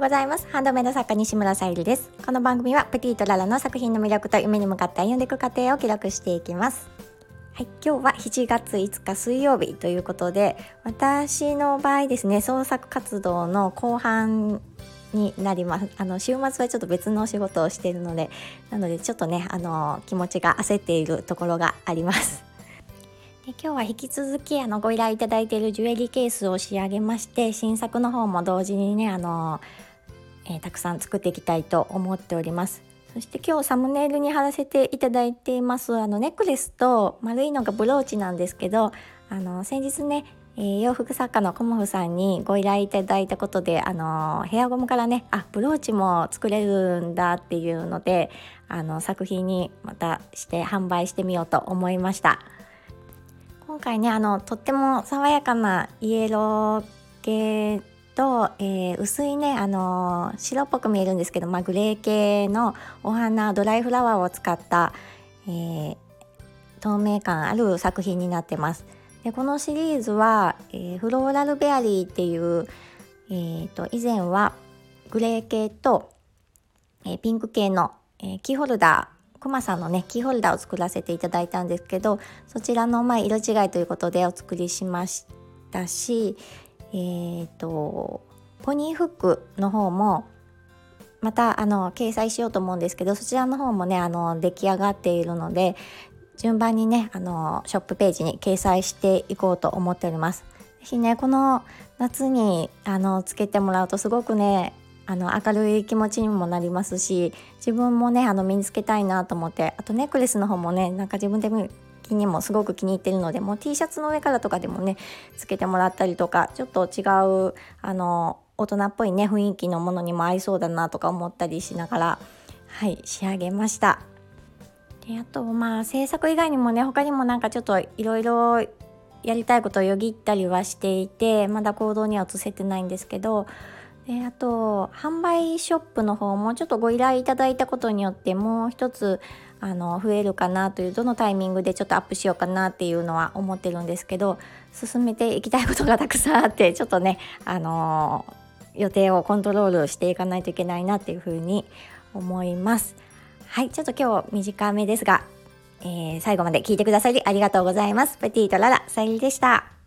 ようございます。ハンドメイド作家西村さゆりです。この番組はプティとララの作品の魅力と夢に向かって歩んでいく過程を記録していきます。はい、今日は7月5日水曜日ということで私の場合ですね創作活動の後半になります。あの週末はちょっと別のお仕事をしているのでなのでちょっとねあの気持ちが焦っているところがあります。で今日は引き続きあのご依頼いただいているジュエリーケースを仕上げまして新作の方も同時にねあの、えー、たくさん作っていきたいと思っております。そして今日サムネイルに貼らせていただいていますあのネックレスと丸いのがブローチなんですけどあの先日ねえー、洋服作家のコモフさんにご依頼いただいたことで、あのヘアゴムからねあブローチも作れるんだっていうのであの作品にまたして販売してみようと思いました。今回ねあのとっても爽やかなイエロー系と、えー、薄いねあの白っぽく見えるんですけど、まあ、グレー系のお花ドライフラワーを使った、えー、透明感ある作品になってます。でこのシリーズは、え、フローラルベアリーっていう、えーと、以前はグレー系と、え、ピンク系の、え、キーホルダークマさんのねキーホルダーを作らせていただいたんですけどそちらの、ま、色違いということでお作りしましたしえーと、ポニーフックの方もまたあの掲載しようと思うんですけどそちらの方もねあの出来上がっているので順番にねあのショップページに掲載していこうと思っております。ぜひねこの夏にあのつけてもらうとすごくねあの明るい気持ちにもなりますし自分もねあの身につけたいなと思ってあとネックレスの方もねなんか自分で的にもすごく気に入ってるのでもう T シャツの上からとかでもねつけてもらったりとかちょっと違うあの大人っぽいね雰囲気のものにも合いそうだなとか思ったりしながらはい仕上げました。であとまあ制作以外にもね他にもなんかちょっといろいろやりたいことをよぎったりはしていてまだ行動には移せてないんですけどであと販売ショップの方もちょっとご依頼いただいたことによってもう一つあの増えるかなというどのタイミングでちょっとアップしようかなっていうのは思ってるんですけど 進めていきたいことがたくさんあってちょっとねあの予定をコントロールしていかないといけないなっていうふうに思います。はいちょっと今日短めですが、えー、最後まで聞いてくださりありがとうございます。プティとララさゆりでした。